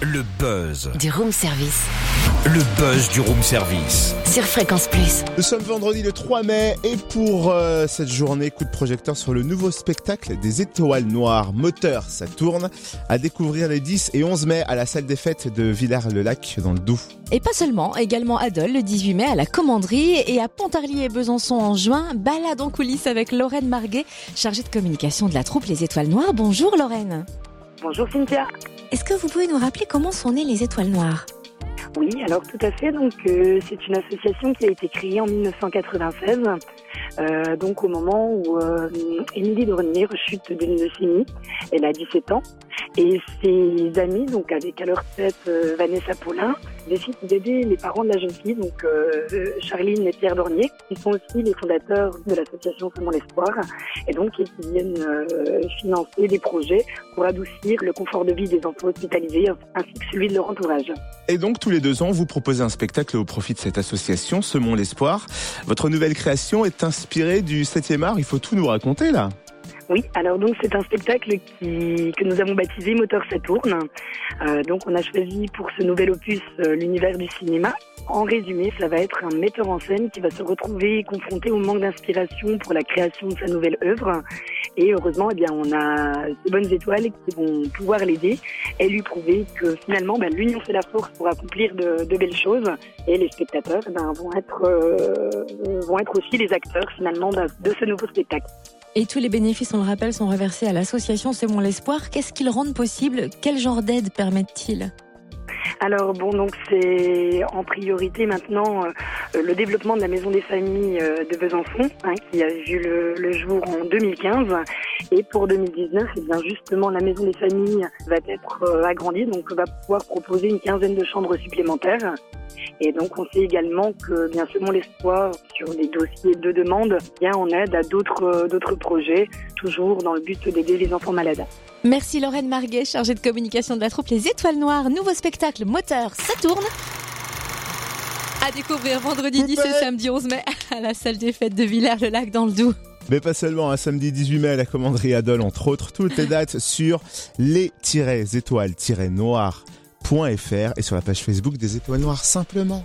Le buzz. Du room service. Le buzz du room service. Sur Fréquence Plus. Nous sommes vendredi le 3 mai et pour euh, cette journée, coup de projecteur sur le nouveau spectacle des étoiles noires Moteur, ça tourne, à découvrir les 10 et 11 mai à la salle des fêtes de Villars-le-Lac dans le Doubs. Et pas seulement, également à Dole le 18 mai à la Commanderie et à Pontarlier et Besançon en juin, balade en coulisses avec Lorraine Marguet, chargée de communication de la troupe Les Étoiles Noires. Bonjour Lorraine. Bonjour Cynthia. Est-ce que vous pouvez nous rappeler comment sont nées les Étoiles Noires? Oui, alors tout à fait. Donc euh, c'est une association qui a été créée en 1996. Euh, donc au moment où euh, Émilie Dornier rechute d'une leucémie, elle a 17 ans, et ses amis, donc avec à leur tête euh, Vanessa Paulin, décident d'aider les parents de la jeune fille, donc euh, Charline et Pierre Dornier, qui sont aussi les fondateurs de l'association Semons l'Espoir, et donc ils viennent euh, financer des projets pour adoucir le confort de vie des enfants hospitalisés ainsi que celui de leur entourage. Et donc tous les deux ans, vous proposez un spectacle au profit de cette association, Semons l'Espoir. Votre nouvelle création est inspirée du 7e art, il faut tout nous raconter là. Oui, alors donc c'est un spectacle qui, que nous avons baptisé Moteur Saturne. Euh, donc on a choisi pour ce nouvel opus euh, l'univers du cinéma. En résumé, ça va être un metteur en scène qui va se retrouver confronté au manque d'inspiration pour la création de sa nouvelle œuvre. Et heureusement, eh bien, on a de bonnes étoiles qui vont pouvoir l'aider et lui prouver que finalement, ben, l'union fait la force pour accomplir de, de belles choses. Et les spectateurs eh ben, vont, être, euh, vont être aussi les acteurs finalement de ce nouveau spectacle. Et tous les bénéfices, on le rappelle, sont reversés à l'association C'est mon l'espoir. Qu'est-ce qu'ils rendent possible? Quel genre d'aide permettent-ils? Alors bon, donc c'est en priorité maintenant euh, le développement de la maison des familles euh, de Besançon, hein, qui a vu le, jour en 2015. Et pour 2019, et bien justement, la maison des familles va être euh, agrandie, donc on va pouvoir proposer une quinzaine de chambres supplémentaires. Et donc on sait également que bien selon l'espoir sur les dossiers de demande, bien on aide à d'autres d'autres projets, toujours dans le but d'aider les enfants malades. Merci Lorraine Marguet, chargée de communication de la troupe Les Étoiles Noires. Nouveau spectacle moteur, ça tourne. À découvrir vendredi 10 et samedi 11 mai à la salle des fêtes de Villers-le-Lac dans le Doubs. Mais pas seulement, un samedi 18 mai à la commanderie Adol, entre autres, toutes les dates sur les-étoiles-noires.fr et sur la page Facebook des Étoiles Noires simplement.